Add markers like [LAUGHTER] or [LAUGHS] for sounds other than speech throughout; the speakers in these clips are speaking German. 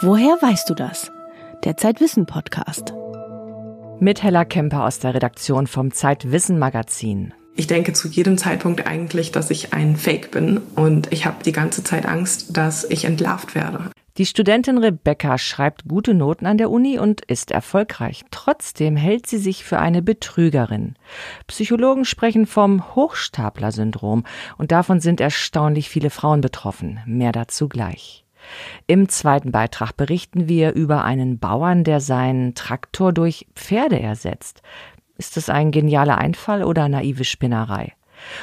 Woher weißt du das? Der Zeitwissen Podcast. Mit Hella Kemper aus der Redaktion vom Zeitwissen Magazin. Ich denke zu jedem Zeitpunkt eigentlich, dass ich ein Fake bin und ich habe die ganze Zeit Angst, dass ich entlarvt werde. Die Studentin Rebecca schreibt gute Noten an der Uni und ist erfolgreich. Trotzdem hält sie sich für eine Betrügerin. Psychologen sprechen vom Hochstapler-Syndrom und davon sind erstaunlich viele Frauen betroffen. Mehr dazu gleich. Im zweiten Beitrag berichten wir über einen Bauern, der seinen Traktor durch Pferde ersetzt. Ist es ein genialer Einfall oder naive Spinnerei?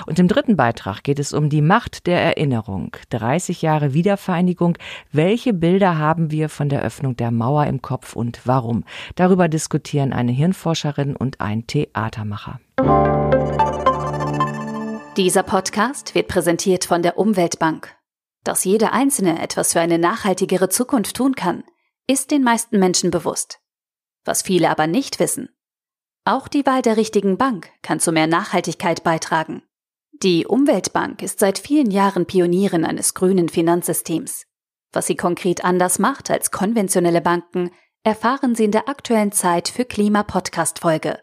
Und im dritten Beitrag geht es um die Macht der Erinnerung. 30 Jahre Wiedervereinigung. Welche Bilder haben wir von der Öffnung der Mauer im Kopf und warum? Darüber diskutieren eine Hirnforscherin und ein Theatermacher. Dieser Podcast wird präsentiert von der Umweltbank. Dass jeder Einzelne etwas für eine nachhaltigere Zukunft tun kann, ist den meisten Menschen bewusst. Was viele aber nicht wissen, auch die Wahl der richtigen Bank kann zu mehr Nachhaltigkeit beitragen. Die Umweltbank ist seit vielen Jahren Pionierin eines grünen Finanzsystems. Was sie konkret anders macht als konventionelle Banken, erfahren Sie in der aktuellen Zeit für Klima Podcast Folge.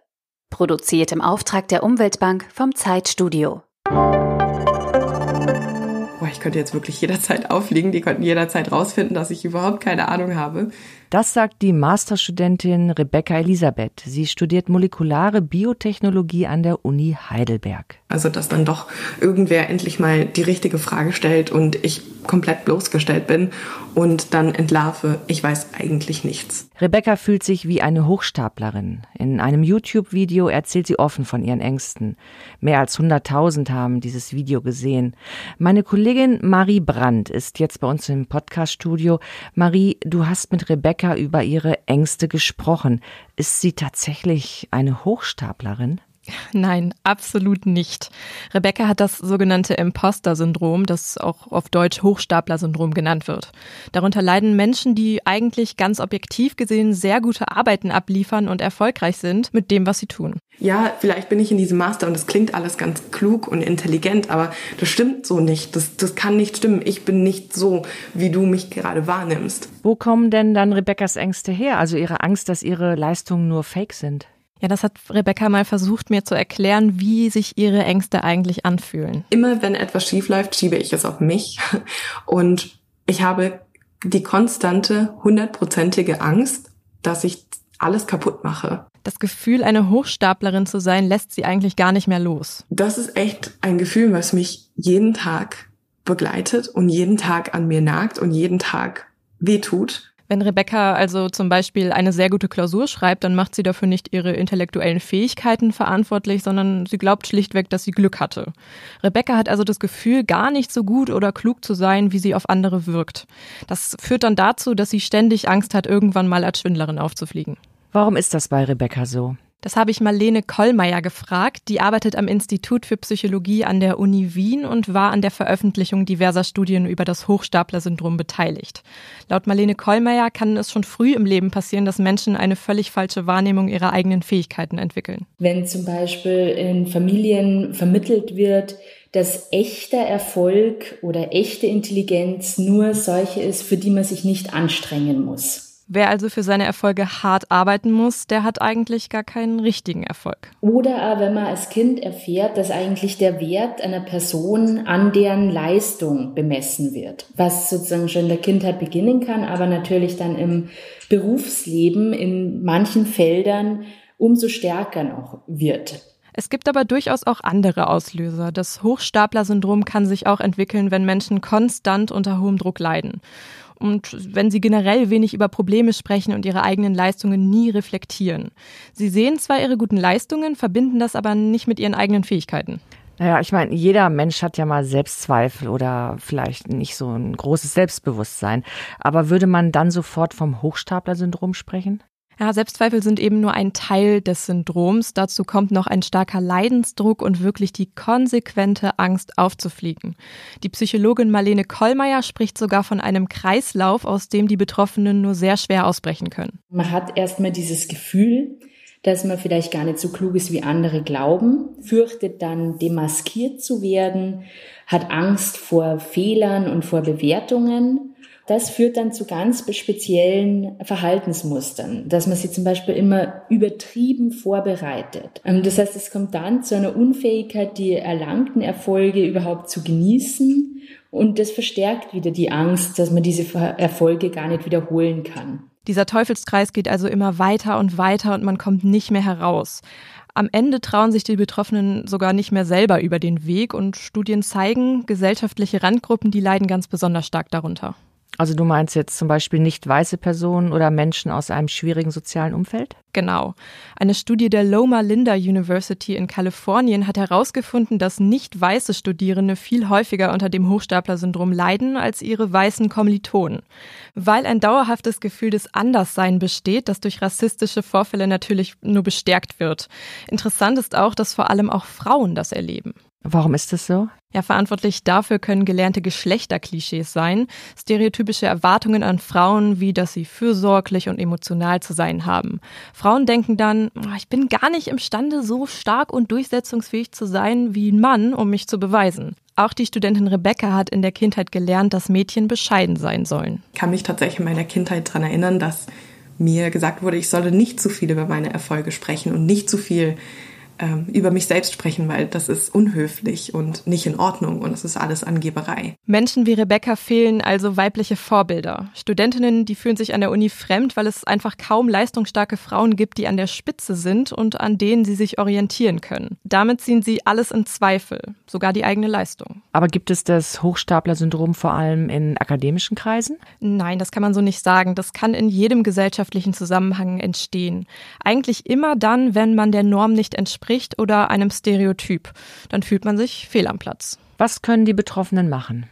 Produziert im Auftrag der Umweltbank vom Zeitstudio. Ich könnte jetzt wirklich jederzeit [LAUGHS] aufliegen. Die könnten jederzeit rausfinden, dass ich überhaupt keine Ahnung habe. Das sagt die Masterstudentin Rebecca Elisabeth. Sie studiert molekulare Biotechnologie an der Uni Heidelberg. Also, dass dann doch irgendwer endlich mal die richtige Frage stellt und ich komplett bloßgestellt bin und dann entlarve, ich weiß eigentlich nichts. Rebecca fühlt sich wie eine Hochstaplerin. In einem YouTube-Video erzählt sie offen von ihren Ängsten. Mehr als 100.000 haben dieses Video gesehen. Meine Kollegin Marie Brandt ist jetzt bei uns im Podcast-Studio. Marie, du hast mit Rebecca Rebecca über ihre Ängste gesprochen. Ist sie tatsächlich eine Hochstaplerin? [LAUGHS] Nein, absolut nicht. Rebecca hat das sogenannte Imposter-Syndrom, das auch auf Deutsch Hochstapler-Syndrom genannt wird. Darunter leiden Menschen, die eigentlich ganz objektiv gesehen sehr gute Arbeiten abliefern und erfolgreich sind mit dem, was sie tun. Ja, vielleicht bin ich in diesem Master und es klingt alles ganz klug und intelligent, aber das stimmt so nicht. Das, das kann nicht stimmen. Ich bin nicht so, wie du mich gerade wahrnimmst. Wo kommen denn dann Rebeccas Ängste her? Also ihre Angst, dass ihre Leistungen nur Fake sind? Ja, das hat Rebecca mal versucht, mir zu erklären, wie sich ihre Ängste eigentlich anfühlen. Immer wenn etwas schief läuft, schiebe ich es auf mich. Und ich habe die konstante, hundertprozentige Angst, dass ich alles kaputt mache. Das Gefühl, eine Hochstaplerin zu sein, lässt sie eigentlich gar nicht mehr los. Das ist echt ein Gefühl, was mich jeden Tag begleitet und jeden Tag an mir nagt und jeden Tag wehtut. Wenn Rebecca also zum Beispiel eine sehr gute Klausur schreibt, dann macht sie dafür nicht ihre intellektuellen Fähigkeiten verantwortlich, sondern sie glaubt schlichtweg, dass sie Glück hatte. Rebecca hat also das Gefühl, gar nicht so gut oder klug zu sein, wie sie auf andere wirkt. Das führt dann dazu, dass sie ständig Angst hat, irgendwann mal als Schwindlerin aufzufliegen. Warum ist das bei Rebecca so? Das habe ich Marlene Kollmeier gefragt. Die arbeitet am Institut für Psychologie an der Uni Wien und war an der Veröffentlichung diverser Studien über das Hochstapler-Syndrom beteiligt. Laut Marlene Kollmeier kann es schon früh im Leben passieren, dass Menschen eine völlig falsche Wahrnehmung ihrer eigenen Fähigkeiten entwickeln. Wenn zum Beispiel in Familien vermittelt wird, dass echter Erfolg oder echte Intelligenz nur solche ist, für die man sich nicht anstrengen muss. Wer also für seine Erfolge hart arbeiten muss, der hat eigentlich gar keinen richtigen Erfolg. Oder wenn man als Kind erfährt, dass eigentlich der Wert einer Person an deren Leistung bemessen wird, was sozusagen schon in der Kindheit beginnen kann, aber natürlich dann im Berufsleben in manchen Feldern umso stärker noch wird. Es gibt aber durchaus auch andere Auslöser. Das Hochstapler-Syndrom kann sich auch entwickeln, wenn Menschen konstant unter hohem Druck leiden und wenn sie generell wenig über Probleme sprechen und ihre eigenen Leistungen nie reflektieren. Sie sehen zwar ihre guten Leistungen, verbinden das aber nicht mit ihren eigenen Fähigkeiten. Naja, ich meine, jeder Mensch hat ja mal Selbstzweifel oder vielleicht nicht so ein großes Selbstbewusstsein. Aber würde man dann sofort vom Hochstapler-Syndrom sprechen? Ja, Selbstzweifel sind eben nur ein Teil des Syndroms. Dazu kommt noch ein starker Leidensdruck und wirklich die konsequente Angst aufzufliegen. Die Psychologin Marlene Kollmeier spricht sogar von einem Kreislauf, aus dem die Betroffenen nur sehr schwer ausbrechen können. Man hat erstmal dieses Gefühl, dass man vielleicht gar nicht so klug ist, wie andere glauben, fürchtet dann demaskiert zu werden, hat Angst vor Fehlern und vor Bewertungen das führt dann zu ganz speziellen Verhaltensmustern, dass man sie zum Beispiel immer übertrieben vorbereitet. Ähm, das heißt, es kommt dann zu einer Unfähigkeit, die erlangten Erfolge überhaupt zu genießen und das verstärkt wieder die Angst, dass man diese Erfolge gar nicht wiederholen kann. Dieser Teufelskreis geht also immer weiter und weiter und man kommt nicht mehr heraus. Am Ende trauen sich die Betroffenen sogar nicht mehr selber über den Weg und Studien zeigen, gesellschaftliche Randgruppen, die leiden ganz besonders stark darunter. Also du meinst jetzt zum Beispiel nicht weiße Personen oder Menschen aus einem schwierigen sozialen Umfeld? Genau. Eine Studie der Loma Linda University in Kalifornien hat herausgefunden, dass nicht weiße Studierende viel häufiger unter dem Hochstapler-Syndrom leiden als ihre weißen Kommilitonen. Weil ein dauerhaftes Gefühl des Anderssein besteht, das durch rassistische Vorfälle natürlich nur bestärkt wird. Interessant ist auch, dass vor allem auch Frauen das erleben. Warum ist das so? Ja, verantwortlich dafür können gelernte Geschlechterklischees sein, stereotypische Erwartungen an Frauen, wie dass sie fürsorglich und emotional zu sein haben. Frauen denken dann, ah, ich bin gar nicht imstande, so stark und durchsetzungsfähig zu sein wie ein Mann, um mich zu beweisen. Auch die Studentin Rebecca hat in der Kindheit gelernt, dass Mädchen bescheiden sein sollen. Ich kann mich tatsächlich in meiner Kindheit daran erinnern, dass mir gesagt wurde, ich solle nicht zu viel über meine Erfolge sprechen und nicht zu viel ähm, über mich selbst sprechen, weil das ist unhöflich und nicht in Ordnung und es ist alles Angeberei. Menschen wie Rebecca fehlen also weibliche Vorbilder. Studentinnen, die fühlen sich an der Uni fremd, weil es einfach kaum leistungsstarke Frauen gibt, die an der Spitze sind und an denen sie sich orientieren können. Damit ziehen sie alles in Zweifel, sogar die eigene Leistung. Aber gibt es das Hochstapler-Syndrom vor allem in akademischen Kreisen? Nein, das kann man so nicht sagen. Das kann in jedem gesellschaftlichen Zusammenhang entstehen. Eigentlich immer dann, wenn man der Norm nicht entspricht entspricht oder einem Stereotyp. Dann fühlt man sich fehl am Platz. Was können die Betroffenen machen?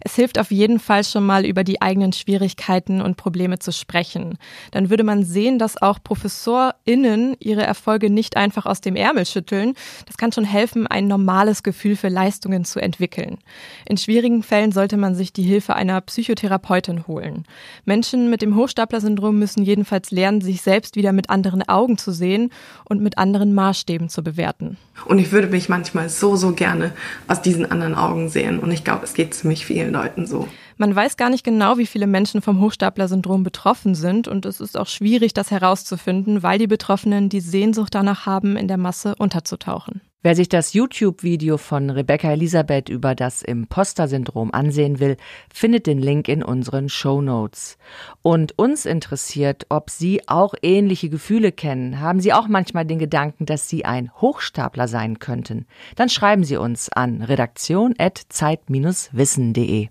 Es hilft auf jeden Fall schon mal über die eigenen Schwierigkeiten und Probleme zu sprechen. Dann würde man sehen, dass auch ProfessorInnen ihre Erfolge nicht einfach aus dem Ärmel schütteln. Das kann schon helfen, ein normales Gefühl für Leistungen zu entwickeln. In schwierigen Fällen sollte man sich die Hilfe einer Psychotherapeutin holen. Menschen mit dem Hochstapler-Syndrom müssen jedenfalls lernen, sich selbst wieder mit anderen Augen zu sehen und mit anderen Maßstäben zu bewerten. Und ich würde mich manchmal so, so gerne aus diesen anderen Augen sehen. Und ich glaube, es geht ziemlich vielen Leuten so. Man weiß gar nicht genau, wie viele Menschen vom Hochstapler-Syndrom betroffen sind. Und es ist auch schwierig, das herauszufinden, weil die Betroffenen die Sehnsucht danach haben, in der Masse unterzutauchen. Wer sich das YouTube-Video von Rebecca Elisabeth über das Imposter-Syndrom ansehen will, findet den Link in unseren Show Notes. Und uns interessiert, ob Sie auch ähnliche Gefühle kennen. Haben Sie auch manchmal den Gedanken, dass Sie ein Hochstapler sein könnten? Dann schreiben Sie uns an redaktion.zeit-wissen.de.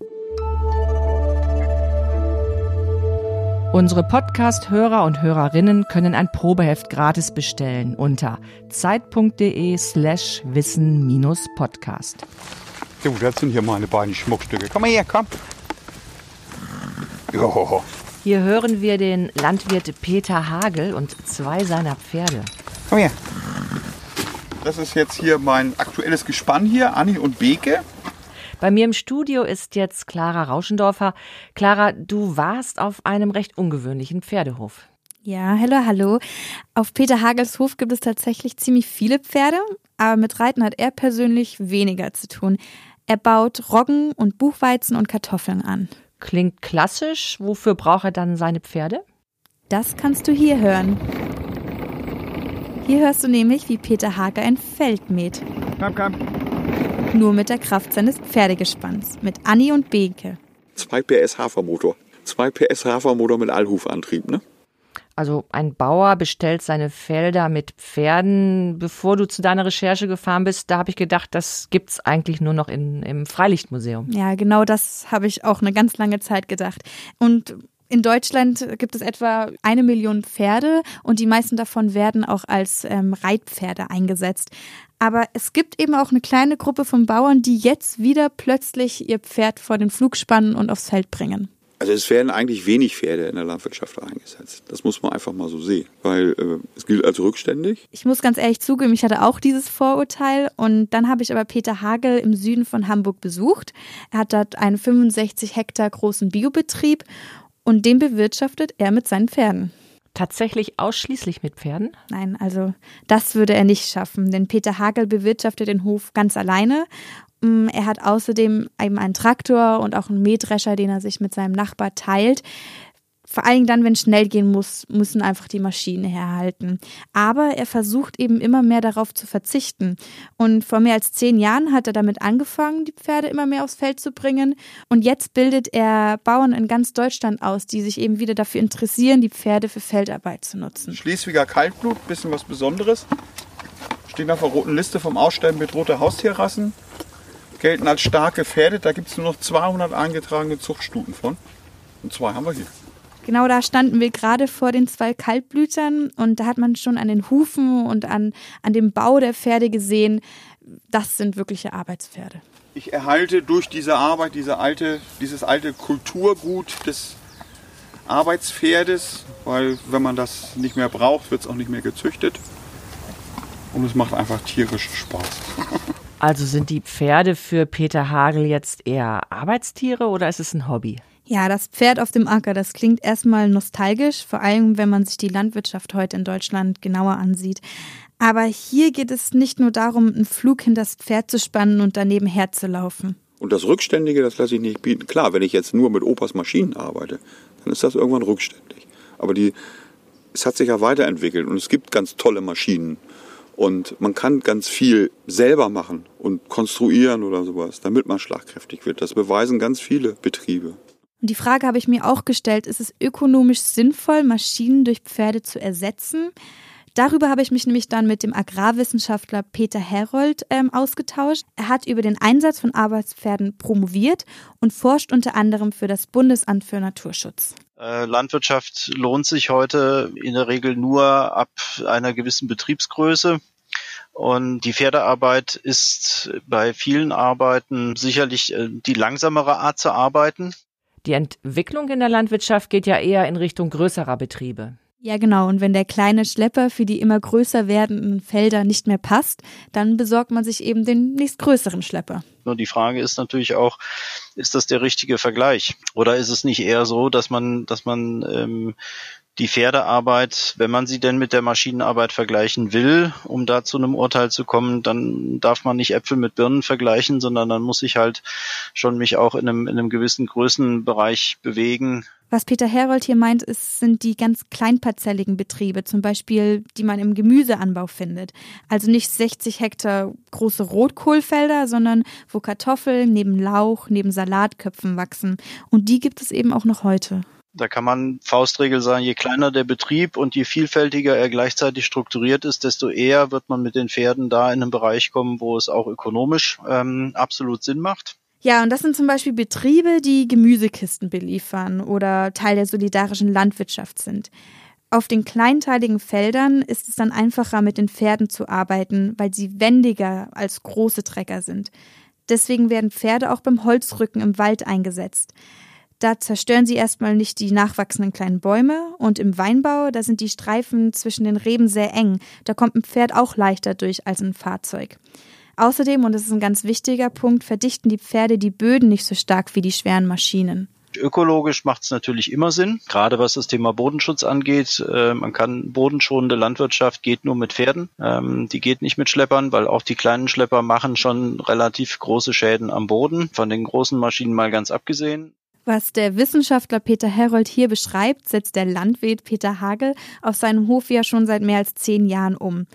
Unsere Podcast-Hörer und Hörerinnen können ein Probeheft gratis bestellen unter zeit.de slash wissen-podcast. So, das sind hier meine beiden Schmuckstücke. Komm mal her, komm. Jo. Hier hören wir den Landwirt Peter Hagel und zwei seiner Pferde. Komm her. Das ist jetzt hier mein aktuelles Gespann hier, Anni und Beke. Bei mir im Studio ist jetzt Clara Rauschendorfer. Clara, du warst auf einem recht ungewöhnlichen Pferdehof. Ja, hallo, hallo. Auf Peter Hagels Hof gibt es tatsächlich ziemlich viele Pferde, aber mit Reiten hat er persönlich weniger zu tun. Er baut Roggen und Buchweizen und Kartoffeln an. Klingt klassisch. Wofür braucht er dann seine Pferde? Das kannst du hier hören. Hier hörst du nämlich, wie Peter Hager ein Feld mäht. Komm, komm. Nur mit der Kraft seines Pferdegespanns, mit Anni und Beke. 2 PS Hafermotor. 2 PS Hafermotor mit Allhufantrieb, ne? Also ein Bauer bestellt seine Felder mit Pferden. Bevor du zu deiner Recherche gefahren bist, da habe ich gedacht, das gibt es eigentlich nur noch in, im Freilichtmuseum. Ja, genau das habe ich auch eine ganz lange Zeit gedacht. Und in Deutschland gibt es etwa eine Million Pferde und die meisten davon werden auch als ähm, Reitpferde eingesetzt. Aber es gibt eben auch eine kleine Gruppe von Bauern, die jetzt wieder plötzlich ihr Pferd vor den Flug spannen und aufs Feld bringen. Also es werden eigentlich wenig Pferde in der Landwirtschaft eingesetzt. Das muss man einfach mal so sehen, weil äh, es gilt als rückständig. Ich muss ganz ehrlich zugeben, ich hatte auch dieses Vorurteil und dann habe ich aber Peter Hagel im Süden von Hamburg besucht. Er hat dort einen 65 Hektar großen Biobetrieb und den bewirtschaftet er mit seinen Pferden. tatsächlich ausschließlich mit Pferden? Nein, also das würde er nicht schaffen, denn Peter Hagel bewirtschaftet den Hof ganz alleine. Mm, er hat außerdem eben einen Traktor und auch einen Mähdrescher, den er sich mit seinem Nachbar teilt. Vor allen Dingen dann, wenn schnell gehen muss, müssen einfach die Maschinen herhalten. Aber er versucht eben immer mehr darauf zu verzichten. Und vor mehr als zehn Jahren hat er damit angefangen, die Pferde immer mehr aufs Feld zu bringen. Und jetzt bildet er Bauern in ganz Deutschland aus, die sich eben wieder dafür interessieren, die Pferde für Feldarbeit zu nutzen. Schleswiger Kaltblut, bisschen was Besonderes. Stehen auf der roten Liste vom Aussterben bedrohte Haustierrassen. Gelten als starke Pferde. Da gibt es nur noch 200 eingetragene Zuchtstuten von. Und zwei haben wir hier. Genau da standen wir gerade vor den zwei Kaltblütern und da hat man schon an den Hufen und an, an dem Bau der Pferde gesehen, das sind wirkliche Arbeitspferde. Ich erhalte durch diese Arbeit diese alte, dieses alte Kulturgut des Arbeitspferdes, weil wenn man das nicht mehr braucht, wird es auch nicht mehr gezüchtet. Und es macht einfach tierisch Spaß. [LAUGHS] Also sind die Pferde für Peter Hagel jetzt eher Arbeitstiere oder ist es ein Hobby? Ja, das Pferd auf dem Acker, das klingt erstmal nostalgisch, vor allem wenn man sich die Landwirtschaft heute in Deutschland genauer ansieht. Aber hier geht es nicht nur darum, einen Flug hinter das Pferd zu spannen und daneben herzulaufen. Und das Rückständige, das lasse ich nicht bieten. Klar, wenn ich jetzt nur mit Opas Maschinen arbeite, dann ist das irgendwann rückständig. Aber die, es hat sich ja weiterentwickelt und es gibt ganz tolle Maschinen. Und man kann ganz viel selber machen und konstruieren oder sowas, damit man schlagkräftig wird. Das beweisen ganz viele Betriebe. Und die Frage habe ich mir auch gestellt, ist es ökonomisch sinnvoll, Maschinen durch Pferde zu ersetzen? Darüber habe ich mich nämlich dann mit dem Agrarwissenschaftler Peter Herold ähm, ausgetauscht. Er hat über den Einsatz von Arbeitspferden promoviert und forscht unter anderem für das Bundesamt für Naturschutz. Äh, Landwirtschaft lohnt sich heute in der Regel nur ab einer gewissen Betriebsgröße. Und die Pferdearbeit ist bei vielen Arbeiten sicherlich äh, die langsamere Art zu arbeiten. Die Entwicklung in der Landwirtschaft geht ja eher in Richtung größerer Betriebe. Ja, genau. Und wenn der kleine Schlepper für die immer größer werdenden Felder nicht mehr passt, dann besorgt man sich eben den nächstgrößeren Schlepper. Nur die Frage ist natürlich auch, ist das der richtige Vergleich? Oder ist es nicht eher so, dass man, dass man ähm, die Pferdearbeit, wenn man sie denn mit der Maschinenarbeit vergleichen will, um da zu einem Urteil zu kommen, dann darf man nicht Äpfel mit Birnen vergleichen, sondern dann muss ich halt schon mich auch in einem, in einem gewissen Größenbereich bewegen. Was Peter Herold hier meint, ist, sind die ganz kleinparzelligen Betriebe, zum Beispiel, die man im Gemüseanbau findet. Also nicht 60 Hektar große Rotkohlfelder, sondern wo Kartoffeln neben Lauch, neben Salatköpfen wachsen. Und die gibt es eben auch noch heute. Da kann man Faustregel sagen, je kleiner der Betrieb und je vielfältiger er gleichzeitig strukturiert ist, desto eher wird man mit den Pferden da in einen Bereich kommen, wo es auch ökonomisch ähm, absolut Sinn macht. Ja, und das sind zum Beispiel Betriebe, die Gemüsekisten beliefern oder Teil der solidarischen Landwirtschaft sind. Auf den kleinteiligen Feldern ist es dann einfacher, mit den Pferden zu arbeiten, weil sie wendiger als große Trecker sind. Deswegen werden Pferde auch beim Holzrücken im Wald eingesetzt. Da zerstören sie erstmal nicht die nachwachsenden kleinen Bäume und im Weinbau, da sind die Streifen zwischen den Reben sehr eng. Da kommt ein Pferd auch leichter durch als ein Fahrzeug. Außerdem, und das ist ein ganz wichtiger Punkt, verdichten die Pferde die Böden nicht so stark wie die schweren Maschinen. Ökologisch macht es natürlich immer Sinn, gerade was das Thema Bodenschutz angeht. Äh, man kann bodenschonende Landwirtschaft geht nur mit Pferden. Ähm, die geht nicht mit Schleppern, weil auch die kleinen Schlepper machen schon relativ große Schäden am Boden. Von den großen Maschinen mal ganz abgesehen. Was der Wissenschaftler Peter Herold hier beschreibt, setzt der Landwirt Peter Hagel auf seinem Hof ja schon seit mehr als zehn Jahren um.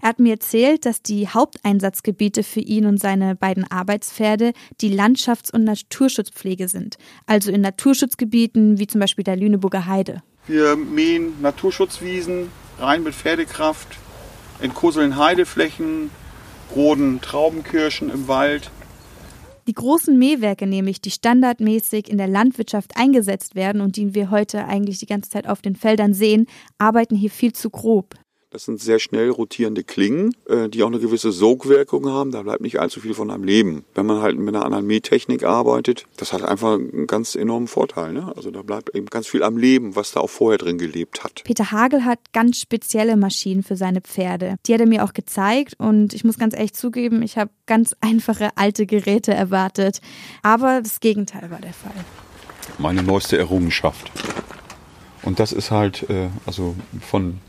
Er hat mir erzählt, dass die Haupteinsatzgebiete für ihn und seine beiden Arbeitspferde die Landschafts- und Naturschutzpflege sind. Also in Naturschutzgebieten wie zum Beispiel der Lüneburger Heide. Wir mähen Naturschutzwiesen rein mit Pferdekraft, entkosseln Heideflächen, roden Traubenkirschen im Wald. Die großen Mähwerke nämlich, die standardmäßig in der Landwirtschaft eingesetzt werden und die wir heute eigentlich die ganze Zeit auf den Feldern sehen, arbeiten hier viel zu grob. Das sind sehr schnell rotierende Klingen, äh, die auch eine gewisse Sogwirkung haben. Da bleibt nicht allzu viel von einem Leben. Wenn man halt mit einer anderen Mähtechnik arbeitet, das hat einfach einen ganz enormen Vorteil. Ne? Also da bleibt eben ganz viel am Leben, was da auch vorher drin gelebt hat. Peter Hagel hat ganz spezielle Maschinen für seine Pferde. Die hat er mir auch gezeigt und ich muss ganz ehrlich zugeben, ich habe ganz [LAUGHS] einfache alte Geräte erwartet. Aber das Gegenteil war der Fall. Meine neueste Errungenschaft. Und das ist halt äh, also von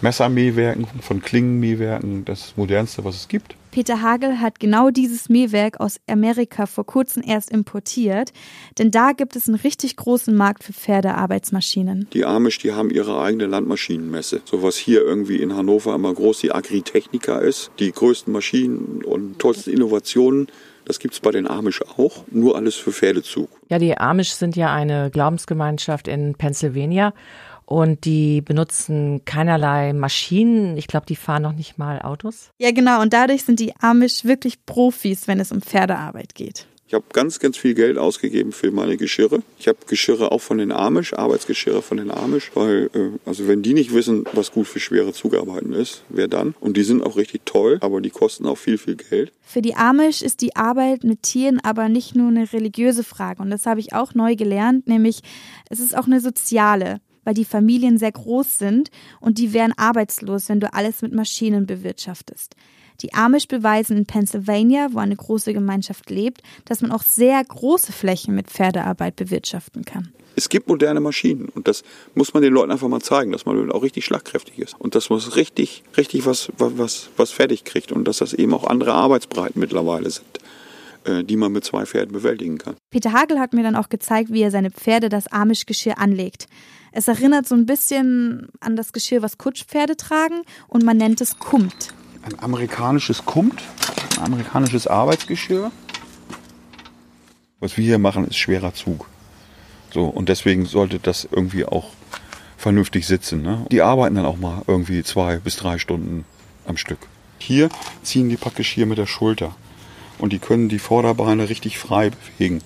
Messermähwerken, von Klingenmähwerken das modernste, was es gibt. Peter Hagel hat genau dieses Mähwerk aus Amerika vor kurzem erst importiert, denn da gibt es einen richtig großen Markt für Pferdearbeitsmaschinen. Die Amish, die haben ihre eigene Landmaschinenmesse. So was hier irgendwie in Hannover immer groß die Agritechnica ist. Die größten Maschinen und tollsten Innovationen. Das gibt es bei den Amish auch, nur alles für Pferdezug. Ja, die Amish sind ja eine Glaubensgemeinschaft in Pennsylvania und die benutzen keinerlei Maschinen. Ich glaube, die fahren noch nicht mal Autos. Ja, genau. Und dadurch sind die Amish wirklich Profis, wenn es um Pferdearbeit geht. Ich habe ganz, ganz viel Geld ausgegeben für meine Geschirre. Ich habe Geschirre auch von den Amish, Arbeitsgeschirre von den Amish, weil, äh, also wenn die nicht wissen, was gut für schwere Zugarbeiten ist, wer dann? Und die sind auch richtig toll, aber die kosten auch viel, viel Geld. Für die Amish ist die Arbeit mit Tieren aber nicht nur eine religiöse Frage. Und das habe ich auch neu gelernt, nämlich es ist auch eine soziale weil die Familien sehr groß sind und die wären arbeitslos, wenn du alles mit Maschinen bewirtschaftest. Die Amish beweisen in Pennsylvania, wo eine große Gemeinschaft lebt, dass man auch sehr große Flächen mit Pferdearbeit bewirtschaften kann. Es gibt moderne Maschinen und das muss man den Leuten einfach mal zeigen, dass man auch richtig schlagkräftig ist und dass man richtig, richtig was, was, was fertig kriegt und dass das eben auch andere Arbeitsbreiten mittlerweile sind die man mit zwei Pferden bewältigen kann. Peter Hagel hat mir dann auch gezeigt, wie er seine Pferde das Amish-Geschirr anlegt. Es erinnert so ein bisschen an das Geschirr, was Kutschpferde tragen und man nennt es Kumt. Ein amerikanisches Kumt, ein amerikanisches Arbeitsgeschirr. Was wir hier machen, ist schwerer Zug. So, und deswegen sollte das irgendwie auch vernünftig sitzen. Ne? Die arbeiten dann auch mal irgendwie zwei bis drei Stunden am Stück. Hier ziehen die praktisch hier mit der Schulter. Und die können die Vorderbeine richtig frei bewegen.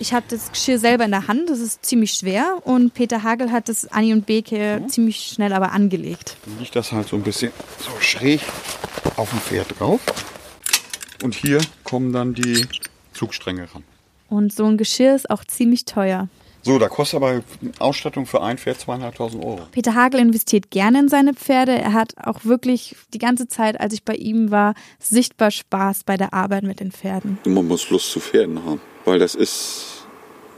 Ich habe das Geschirr selber in der Hand, das ist ziemlich schwer und Peter Hagel hat das Anni und Beke mhm. ziemlich schnell aber angelegt. Dann liegt das halt so ein bisschen so schräg auf dem Pferd drauf und hier kommen dann die Zugstränge ran. Und so ein Geschirr ist auch ziemlich teuer. So, da kostet aber Ausstattung für ein Pferd zweieinhalbtausend Euro. Peter Hagel investiert gerne in seine Pferde. Er hat auch wirklich die ganze Zeit, als ich bei ihm war, sichtbar Spaß bei der Arbeit mit den Pferden. Man muss Lust zu Pferden haben, weil das ist,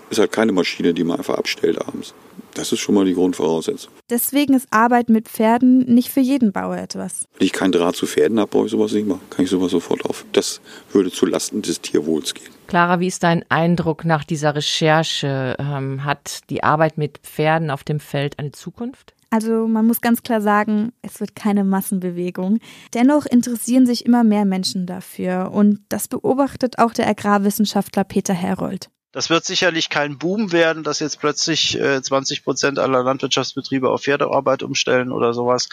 ist halt keine Maschine, die man einfach abstellt abends. Das ist schon mal die Grundvoraussetzung. Deswegen ist Arbeit mit Pferden nicht für jeden Bauer etwas. Wenn ich keinen Draht zu Pferden habe, brauche ich sowas nicht machen. Kann ich sowas sofort auf. Das würde zu Lasten des Tierwohls gehen. Clara, wie ist dein Eindruck nach dieser Recherche? Ähm, hat die Arbeit mit Pferden auf dem Feld eine Zukunft? Also man muss ganz klar sagen, es wird keine Massenbewegung. Dennoch interessieren sich immer mehr Menschen dafür und das beobachtet auch der Agrarwissenschaftler Peter Herold. Das wird sicherlich kein Boom werden, dass jetzt plötzlich äh, 20 Prozent aller Landwirtschaftsbetriebe auf Pferdearbeit umstellen oder sowas.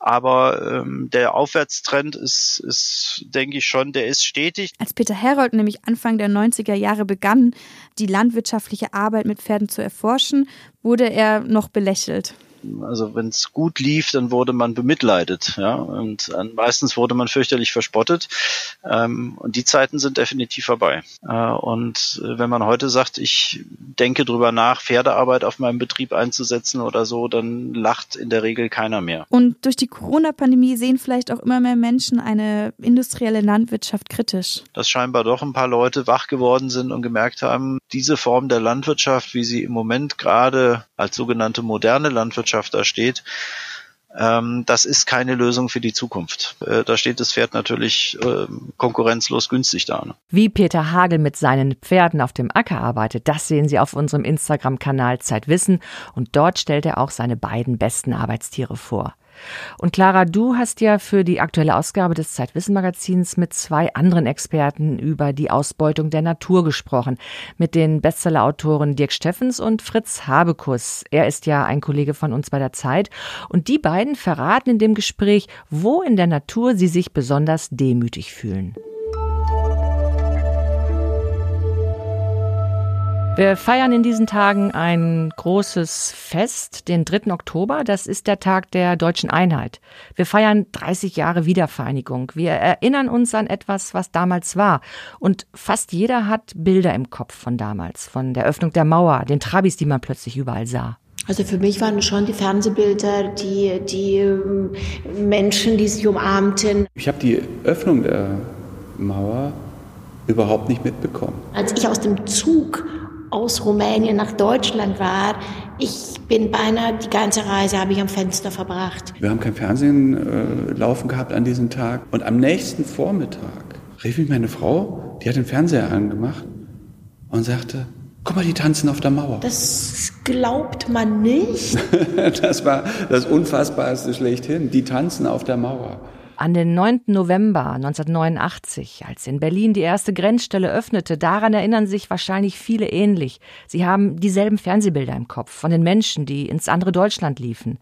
Aber ähm, der Aufwärtstrend ist, ist, denke ich schon, der ist stetig. Als Peter Herold nämlich Anfang der 90er Jahre begann, die landwirtschaftliche Arbeit mit Pferden zu erforschen, wurde er noch belächelt. Also wenn es gut lief, dann wurde man bemitleidet, ja, und äh, meistens wurde man fürchterlich verspottet. Ähm, und die Zeiten sind definitiv vorbei. Äh, und äh, wenn man heute sagt, ich denke drüber nach, Pferdearbeit auf meinem Betrieb einzusetzen oder so, dann lacht in der Regel keiner mehr. Und durch die Corona-Pandemie sehen vielleicht auch immer mehr Menschen eine industrielle Landwirtschaft kritisch. Dass scheinbar doch ein paar Leute wach geworden sind und gemerkt haben, diese Form der Landwirtschaft, wie sie im Moment gerade als sogenannte moderne Landwirtschaft da steht, ähm, das ist keine Lösung für die Zukunft. Äh, da steht das Pferd natürlich äh, konkurrenzlos günstig da. Ne? Wie Peter Hagel mit seinen Pferden auf dem Acker arbeitet, das sehen Sie auf unserem Instagram-Kanal Zeitwissen und dort stellt er auch seine beiden besten Arbeitstiere vor. Und Clara, du hast ja für die aktuelle Ausgabe des Zeitwissen-Magazins mit zwei anderen Experten über die Ausbeutung der Natur gesprochen. Mit den Bestsellerautoren Dirk Steffens und Fritz Habekus. Er ist ja ein Kollege von uns bei der Zeit. Und die beiden verraten in dem Gespräch, wo in der Natur sie sich besonders demütig fühlen. Wir feiern in diesen Tagen ein großes Fest, den 3. Oktober. Das ist der Tag der deutschen Einheit. Wir feiern 30 Jahre Wiedervereinigung. Wir erinnern uns an etwas, was damals war. Und fast jeder hat Bilder im Kopf von damals, von der Öffnung der Mauer, den Trabis, die man plötzlich überall sah. Also für mich waren schon die Fernsehbilder, die, die ähm, Menschen, die sich umarmten. Ich habe die Öffnung der Mauer überhaupt nicht mitbekommen. Als ich aus dem Zug aus Rumänien nach Deutschland war, Ich bin beinahe die ganze Reise habe ich am Fenster verbracht. Wir haben kein Fernsehen äh, laufen gehabt an diesem Tag. Und am nächsten Vormittag rief mich meine Frau, die hat den Fernseher angemacht und sagte, guck mal, die tanzen auf der Mauer. Das glaubt man nicht. [LAUGHS] das war das Unfassbarste schlechthin. Die tanzen auf der Mauer. An den 9. November 1989, als in Berlin die erste Grenzstelle öffnete, daran erinnern sich wahrscheinlich viele ähnlich. Sie haben dieselben Fernsehbilder im Kopf von den Menschen, die ins andere Deutschland liefen.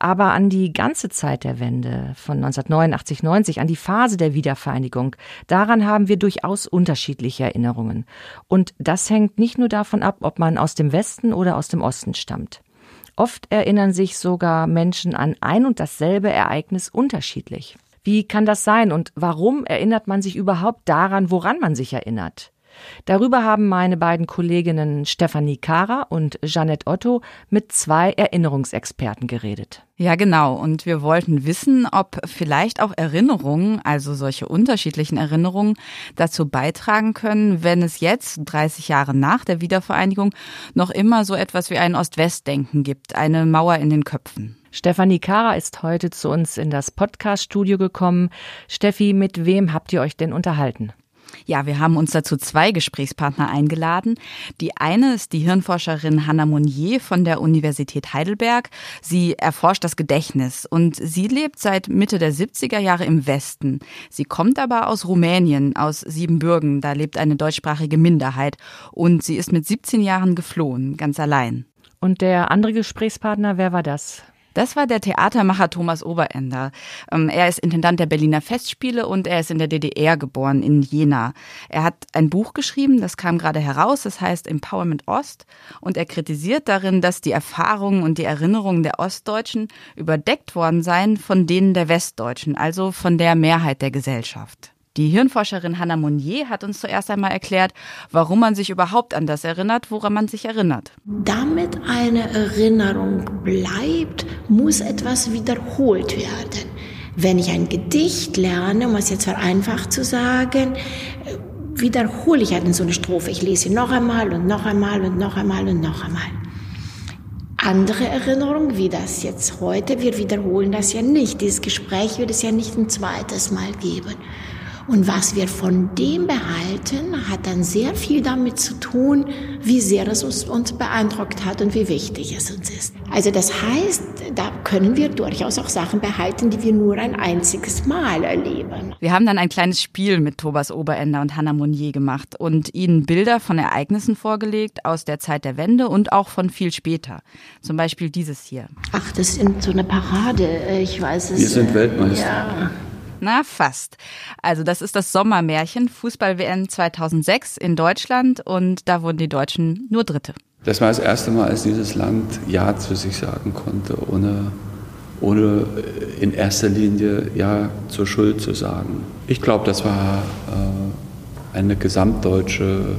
Aber an die ganze Zeit der Wende von 1989, 90, an die Phase der Wiedervereinigung, daran haben wir durchaus unterschiedliche Erinnerungen. Und das hängt nicht nur davon ab, ob man aus dem Westen oder aus dem Osten stammt. Oft erinnern sich sogar Menschen an ein und dasselbe Ereignis unterschiedlich. Wie kann das sein und warum erinnert man sich überhaupt daran, woran man sich erinnert? Darüber haben meine beiden Kolleginnen Stefanie Kara und Jeanette Otto mit zwei Erinnerungsexperten geredet. Ja, genau. Und wir wollten wissen, ob vielleicht auch Erinnerungen, also solche unterschiedlichen Erinnerungen, dazu beitragen können, wenn es jetzt, 30 Jahre nach der Wiedervereinigung, noch immer so etwas wie ein Ost-West-Denken gibt, eine Mauer in den Köpfen. Stefanie Kara ist heute zu uns in das Podcast-Studio gekommen. Steffi, mit wem habt ihr euch denn unterhalten? Ja, wir haben uns dazu zwei Gesprächspartner eingeladen. Die eine ist die Hirnforscherin Hanna Monnier von der Universität Heidelberg. Sie erforscht das Gedächtnis und sie lebt seit Mitte der 70er Jahre im Westen. Sie kommt aber aus Rumänien, aus Siebenbürgen. Da lebt eine deutschsprachige Minderheit und sie ist mit 17 Jahren geflohen, ganz allein. Und der andere Gesprächspartner, wer war das? Das war der Theatermacher Thomas Oberender. Ähm, er ist Intendant der Berliner Festspiele und er ist in der DDR geboren, in Jena. Er hat ein Buch geschrieben, das kam gerade heraus, das heißt Empowerment Ost. Und er kritisiert darin, dass die Erfahrungen und die Erinnerungen der Ostdeutschen überdeckt worden seien von denen der Westdeutschen, also von der Mehrheit der Gesellschaft. Die Hirnforscherin Hannah Monnier hat uns zuerst einmal erklärt, warum man sich überhaupt an das erinnert, woran man sich erinnert. Damit eine Erinnerung bleibt, muss etwas wiederholt werden. Wenn ich ein Gedicht lerne, um es jetzt vereinfacht zu sagen, wiederhole ich halt so eine Strophe. Ich lese sie noch einmal und noch einmal und noch einmal und noch einmal. Andere Erinnerungen, wie das jetzt heute, wir wiederholen das ja nicht. Dieses Gespräch wird es ja nicht ein zweites Mal geben. Und was wir von dem behalten, hat dann sehr viel damit zu tun, wie sehr es uns beeindruckt hat und wie wichtig es uns ist. Also das heißt, da können wir durchaus auch Sachen behalten, die wir nur ein einziges Mal erleben. Wir haben dann ein kleines Spiel mit Thomas Oberender und Hannah Monnier gemacht und ihnen Bilder von Ereignissen vorgelegt aus der Zeit der Wende und auch von viel später. Zum Beispiel dieses hier. Ach, das ist so eine Parade. Ich weiß es. Wir sind Weltmeister. Ja. Na, fast. Also das ist das Sommermärchen Fußball-WM 2006 in Deutschland und da wurden die Deutschen nur Dritte. Das war das erste Mal, als dieses Land Ja zu sich sagen konnte, ohne, ohne in erster Linie Ja zur Schuld zu sagen. Ich glaube, das war äh, eine gesamtdeutsche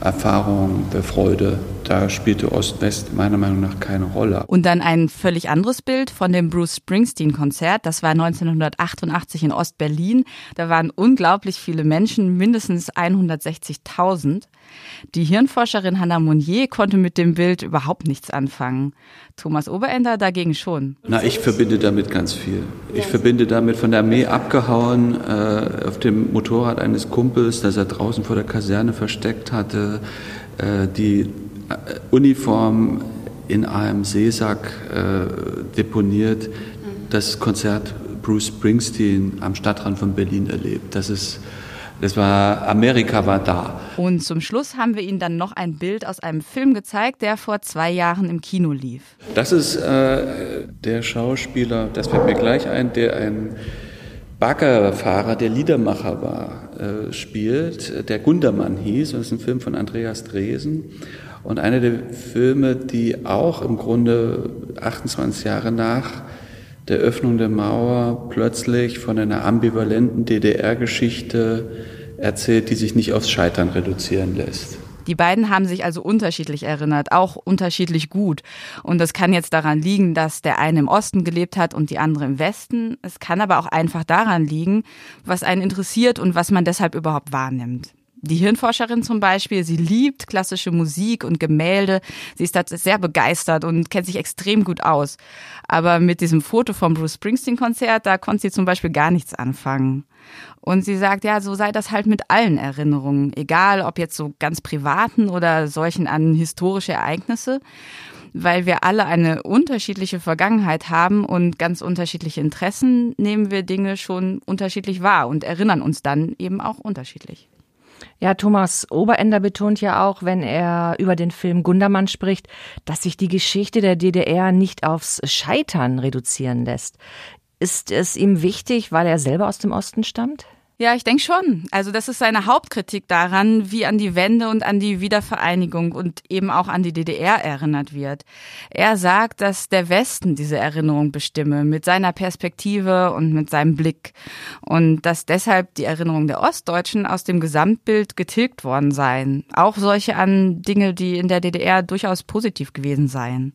Erfahrung der Freude. Da spielte Ost-West meiner Meinung nach keine Rolle. Und dann ein völlig anderes Bild von dem Bruce Springsteen-Konzert. Das war 1988 in Ost-Berlin. Da waren unglaublich viele Menschen, mindestens 160.000. Die Hirnforscherin Hannah Monnier konnte mit dem Bild überhaupt nichts anfangen. Thomas Oberender dagegen schon. Na, ich verbinde damit ganz viel. Ich verbinde damit von der Armee abgehauen, äh, auf dem Motorrad eines Kumpels, das er draußen vor der Kaserne versteckt hatte, äh, die Uniform in einem Seesack äh, deponiert, das Konzert Bruce Springsteen am Stadtrand von Berlin erlebt. Das ist das war, Amerika war da. Und zum Schluss haben wir Ihnen dann noch ein Bild aus einem Film gezeigt, der vor zwei Jahren im Kino lief. Das ist äh, der Schauspieler, das fällt mir gleich ein, der ein Baggerfahrer, der Liedermacher war, äh, spielt, der Gundermann hieß. Das ist ein Film von Andreas Dresen. Und einer der Filme, die auch im Grunde 28 Jahre nach der Öffnung der Mauer plötzlich von einer ambivalenten DDR-Geschichte erzählt, die sich nicht aufs Scheitern reduzieren lässt. Die beiden haben sich also unterschiedlich erinnert, auch unterschiedlich gut. Und das kann jetzt daran liegen, dass der eine im Osten gelebt hat und die andere im Westen. Es kann aber auch einfach daran liegen, was einen interessiert und was man deshalb überhaupt wahrnimmt. Die Hirnforscherin zum Beispiel, sie liebt klassische Musik und Gemälde. Sie ist da sehr begeistert und kennt sich extrem gut aus. Aber mit diesem Foto vom Bruce Springsteen-Konzert, da konnte sie zum Beispiel gar nichts anfangen. Und sie sagt, ja, so sei das halt mit allen Erinnerungen, egal ob jetzt so ganz privaten oder solchen an historische Ereignisse, weil wir alle eine unterschiedliche Vergangenheit haben und ganz unterschiedliche Interessen, nehmen wir Dinge schon unterschiedlich wahr und erinnern uns dann eben auch unterschiedlich. Ja, Thomas Oberender betont ja auch, wenn er über den Film Gundermann spricht, dass sich die Geschichte der DDR nicht aufs Scheitern reduzieren lässt. Ist es ihm wichtig, weil er selber aus dem Osten stammt? Ja, ich denke schon. Also das ist seine Hauptkritik daran, wie an die Wende und an die Wiedervereinigung und eben auch an die DDR erinnert wird. Er sagt, dass der Westen diese Erinnerung bestimme, mit seiner Perspektive und mit seinem Blick. Und dass deshalb die Erinnerungen der Ostdeutschen aus dem Gesamtbild getilgt worden seien. Auch solche an Dinge, die in der DDR durchaus positiv gewesen seien.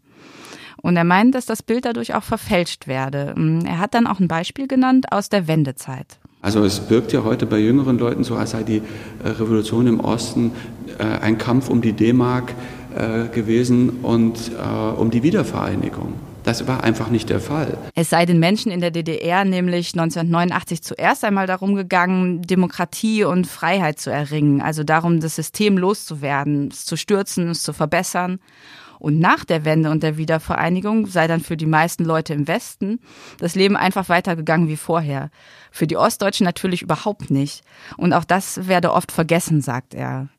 Und er meint, dass das Bild dadurch auch verfälscht werde. Er hat dann auch ein Beispiel genannt aus der Wendezeit. Also es wirkt ja heute bei jüngeren Leuten so, als sei die äh, Revolution im Osten äh, ein Kampf um die D-Mark äh, gewesen und um die Wiedervereinigung. Das war einfach nicht der Fall. Es sei den Menschen in der DDR nämlich 1989 zuerst einmal darum gegangen, Demokratie und Freiheit zu erringen, also darum, das System loszuwerden, es zu stürzen, es zu verbessern. Und nach der Wende und der Wiedervereinigung sei dann für die meisten Leute im Westen das Leben einfach weitergegangen wie vorher. Für die Ostdeutschen natürlich überhaupt nicht. Und auch das werde oft vergessen, sagt er.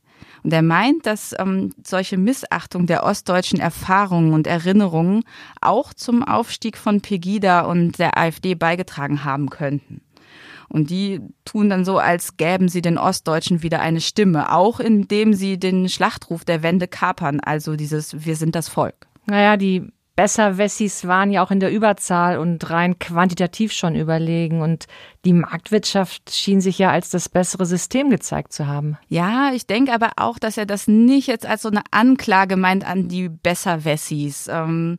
Und er meint, dass ähm, solche Missachtung der ostdeutschen Erfahrungen und Erinnerungen auch zum Aufstieg von Pegida und der AfD beigetragen haben könnten. Und die tun dann so, als gäben sie den Ostdeutschen wieder eine Stimme, auch indem sie den Schlachtruf der Wende kapern, also dieses Wir sind das Volk. Naja, die Besserwessis waren ja auch in der Überzahl und rein quantitativ schon überlegen und die Marktwirtschaft schien sich ja als das bessere System gezeigt zu haben. Ja, ich denke aber auch, dass er das nicht jetzt als so eine Anklage meint an die Besserwessis. Ähm,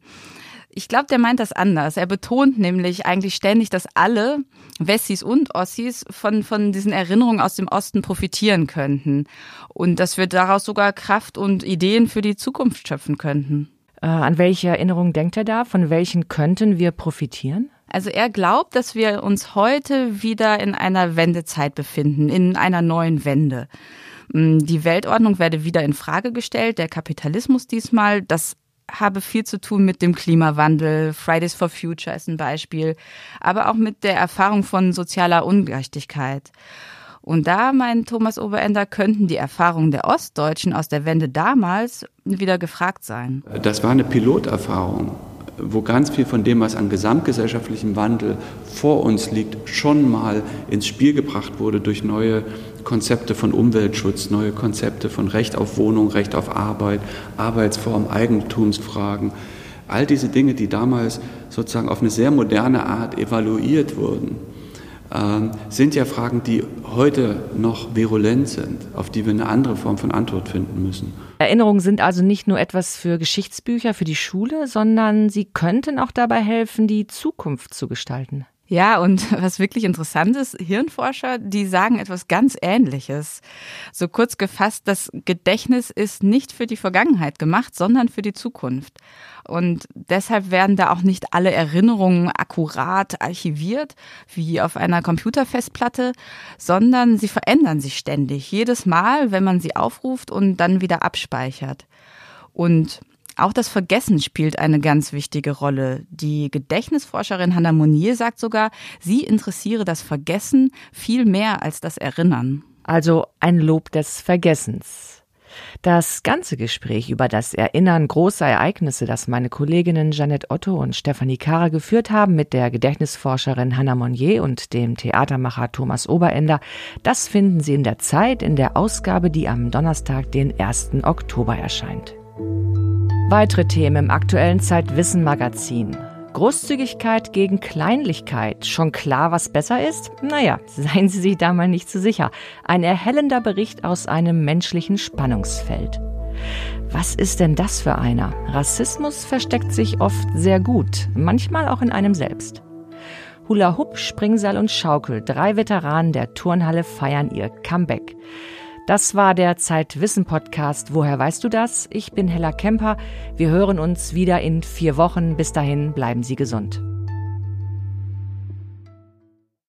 ich glaube, der meint das anders. Er betont nämlich eigentlich ständig, dass alle Wessis und Ossis von, von diesen Erinnerungen aus dem Osten profitieren könnten. Und dass wir daraus sogar Kraft und Ideen für die Zukunft schöpfen könnten. Äh, an welche Erinnerungen denkt er da? Von welchen könnten wir profitieren? Also er glaubt, dass wir uns heute wieder in einer Wendezeit befinden, in einer neuen Wende. Mm, die Weltordnung werde wieder in Frage gestellt, der Kapitalismus diesmal, das habe viel zu tun mit dem Klimawandel. Fridays for Future ist ein Beispiel, aber auch mit der Erfahrung von sozialer Ungerechtigkeit. Und da, meint Thomas Oberender, könnten die Erfahrungen der Ostdeutschen aus der Wende damals wieder gefragt sein. Das war eine Piloterfahrung wo ganz viel von dem, was an gesamtgesellschaftlichem Wandel vor uns liegt, schon mal ins Spiel gebracht wurde durch neue Konzepte von Umweltschutz, neue Konzepte von Recht auf Wohnung, Recht auf Arbeit, Arbeitsform, Eigentumsfragen. All diese Dinge, die damals sozusagen auf eine sehr moderne Art evaluiert wurden, sind ja Fragen, die heute noch virulent sind, auf die wir eine andere Form von Antwort finden müssen. Erinnerungen sind also nicht nur etwas für Geschichtsbücher, für die Schule, sondern sie könnten auch dabei helfen, die Zukunft zu gestalten. Ja, und [LAUGHS] was wirklich interessant ist, Hirnforscher, die sagen etwas ganz Ähnliches. So kurz gefasst, das Gedächtnis ist nicht für die Vergangenheit gemacht, sondern für die Zukunft. Und deshalb werden da auch nicht alle Erinnerungen akkurat archiviert, wie auf einer Computerfestplatte, sondern sie verändern sich ständig, jedes Mal, wenn man sie aufruft und dann wieder abspeichert. Und auch das Vergessen spielt eine ganz wichtige Rolle. Die Gedächtnisforscherin Hannah Monier sagt sogar, sie interessiere das Vergessen viel mehr als das Erinnern. Also ein Lob des Vergessens. Das ganze Gespräch über das Erinnern großer Ereignisse, das meine Kolleginnen Janette Otto und Stefanie Kara geführt haben mit der Gedächtnisforscherin Hannah Monnier und dem Theatermacher Thomas Oberender, das finden Sie in der Zeit in der Ausgabe, die am Donnerstag, den 1. Oktober erscheint. Weitere Themen im aktuellen Zeitwissen Magazin. Großzügigkeit gegen Kleinlichkeit. Schon klar, was besser ist? Naja, [LAUGHS] seien Sie sich da mal nicht zu so sicher. Ein erhellender Bericht aus einem menschlichen Spannungsfeld. Was ist denn das für einer? Rassismus versteckt sich oft sehr gut, manchmal auch in einem selbst. Hula Hoop, Springseil und Schaukel, drei Veteranen der Turnhalle feiern ihr Comeback. Das war der Zeitwissen-Podcast. Woher weißt du das? Ich bin Hella Kemper. Wir hören uns wieder in vier Wochen. Bis dahin bleiben Sie gesund.